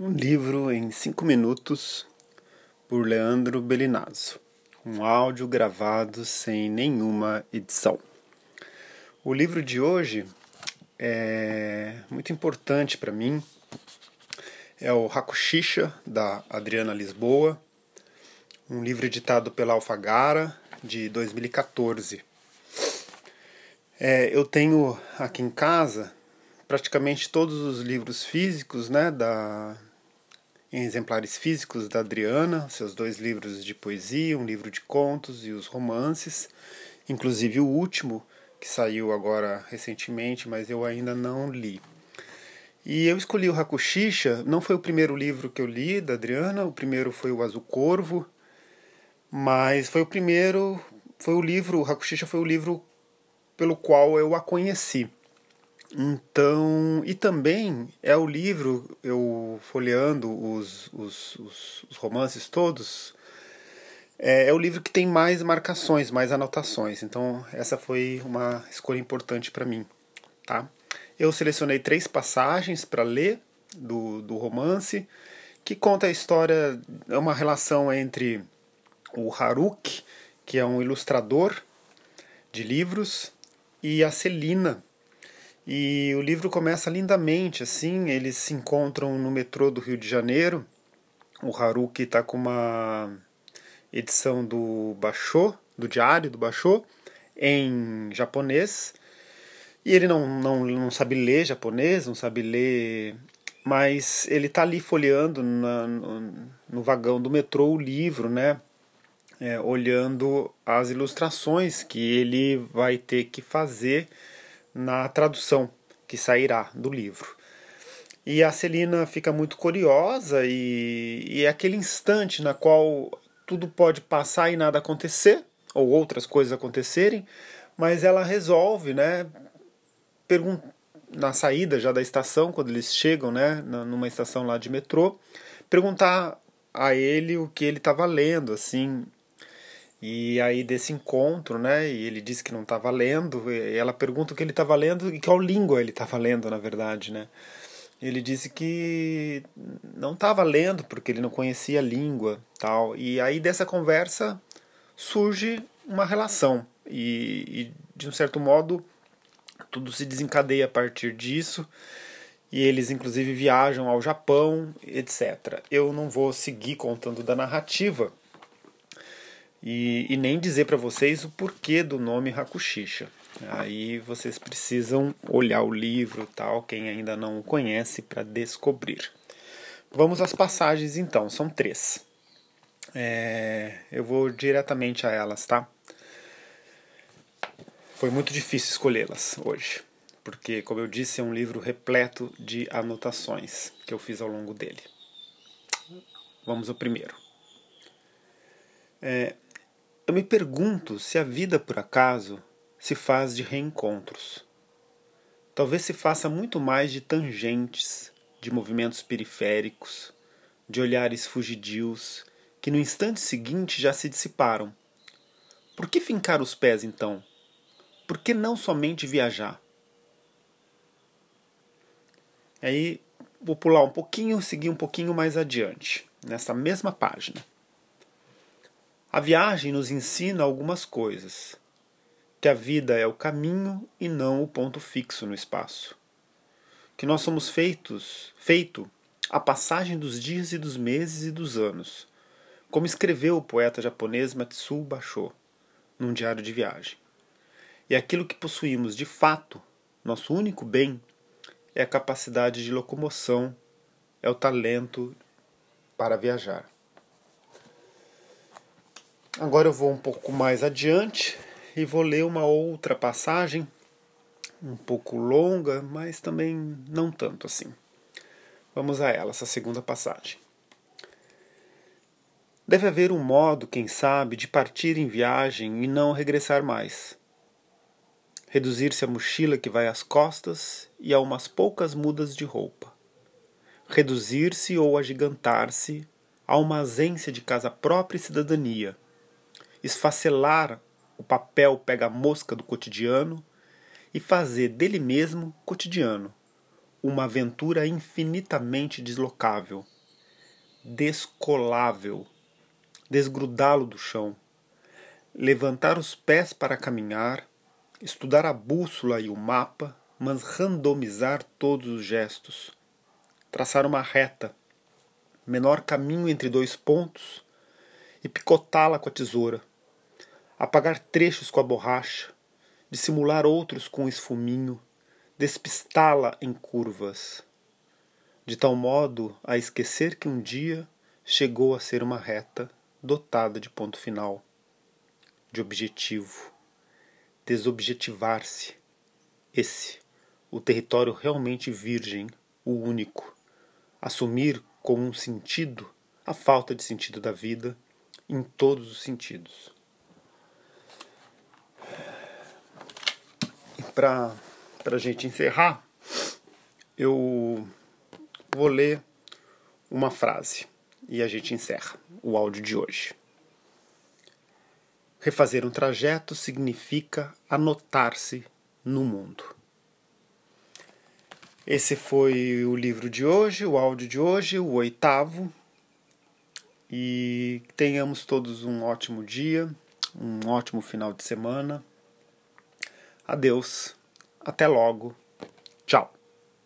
Um livro em cinco minutos por Leandro Belinazzo. Um áudio gravado sem nenhuma edição. O livro de hoje é muito importante para mim. É o Hakushisha, da Adriana Lisboa. Um livro editado pela Alfagara, de 2014. É, eu tenho aqui em casa praticamente todos os livros físicos né, da, em exemplares físicos da Adriana, seus dois livros de poesia, um livro de contos e os romances, inclusive o último, que saiu agora recentemente, mas eu ainda não li. E eu escolhi o Hakushisha, não foi o primeiro livro que eu li da Adriana, o primeiro foi o Azul Corvo, mas foi o primeiro, foi o livro, o Hakushisha foi o livro pelo qual eu a conheci. Então, e também é o livro, eu folheando os, os, os, os romances todos, é, é, o livro que tem mais marcações, mais anotações. Então, essa foi uma escolha importante para mim. Tá? Eu selecionei três passagens para ler do, do romance, que conta a história, é uma relação entre o Haruki, que é um ilustrador de livros, e a Celina, e o livro começa lindamente, assim, eles se encontram no metrô do Rio de Janeiro. O Haruki está com uma edição do Basho, do diário do Basho, em japonês. E ele não, não, não sabe ler japonês, não sabe ler, mas ele está ali folheando na, no, no, vagão do metrô o livro, né? É, olhando as ilustrações que ele vai ter que fazer na tradução que sairá do livro. E a Celina fica muito curiosa e, e é aquele instante na qual tudo pode passar e nada acontecer, ou outras coisas acontecerem, mas ela resolve, né, na saída já da estação, quando eles chegam, né, numa estação lá de metrô, perguntar a ele o que ele estava lendo, assim, e aí desse encontro, né? E ele disse que não estava lendo. E ela pergunta o que ele estava lendo e qual língua ele estava lendo, na verdade, né? Ele disse que não estava lendo porque ele não conhecia a língua, tal. E aí dessa conversa surge uma relação e, e de um certo modo tudo se desencadeia a partir disso e eles inclusive viajam ao Japão, etc. Eu não vou seguir contando da narrativa e, e nem dizer para vocês o porquê do nome Hakushisha. Aí vocês precisam olhar o livro, tal, quem ainda não o conhece, para descobrir. Vamos às passagens então, são três. É, eu vou diretamente a elas, tá? Foi muito difícil escolhê-las hoje, porque, como eu disse, é um livro repleto de anotações que eu fiz ao longo dele. Vamos ao primeiro. É, eu me pergunto se a vida, por acaso, se faz de reencontros. Talvez se faça muito mais de tangentes, de movimentos periféricos, de olhares fugidios, que no instante seguinte já se dissiparam. Por que fincar os pés então? Por que não somente viajar? Aí vou pular um pouquinho, seguir um pouquinho mais adiante, nessa mesma página. A viagem nos ensina algumas coisas. Que a vida é o caminho e não o ponto fixo no espaço. Que nós somos feitos, feito a passagem dos dias e dos meses e dos anos, como escreveu o poeta japonês Matsuo Basho num diário de viagem. E aquilo que possuímos de fato, nosso único bem, é a capacidade de locomoção, é o talento para viajar. Agora eu vou um pouco mais adiante e vou ler uma outra passagem, um pouco longa, mas também não tanto assim. Vamos a ela, essa segunda passagem. Deve haver um modo, quem sabe, de partir em viagem e não regressar mais. Reduzir-se a mochila que vai às costas e a umas poucas mudas de roupa. Reduzir-se ou agigantar-se a uma ausência de casa própria e cidadania esfacelar o papel pega-mosca do cotidiano e fazer dele mesmo cotidiano, uma aventura infinitamente deslocável, descolável, desgrudá-lo do chão, levantar os pés para caminhar, estudar a bússola e o mapa, mas randomizar todos os gestos, traçar uma reta, menor caminho entre dois pontos e picotá-la com a tesoura, apagar trechos com a borracha, dissimular outros com esfuminho, despistá-la em curvas, de tal modo a esquecer que um dia chegou a ser uma reta dotada de ponto final, de objetivo, desobjetivar-se. Esse, o território realmente virgem, o único, assumir como um sentido a falta de sentido da vida em todos os sentidos. Para a gente encerrar, eu vou ler uma frase e a gente encerra o áudio de hoje. Refazer um trajeto significa anotar-se no mundo. Esse foi o livro de hoje, o áudio de hoje, o oitavo. E tenhamos todos um ótimo dia, um ótimo final de semana. Adeus, até logo, tchau.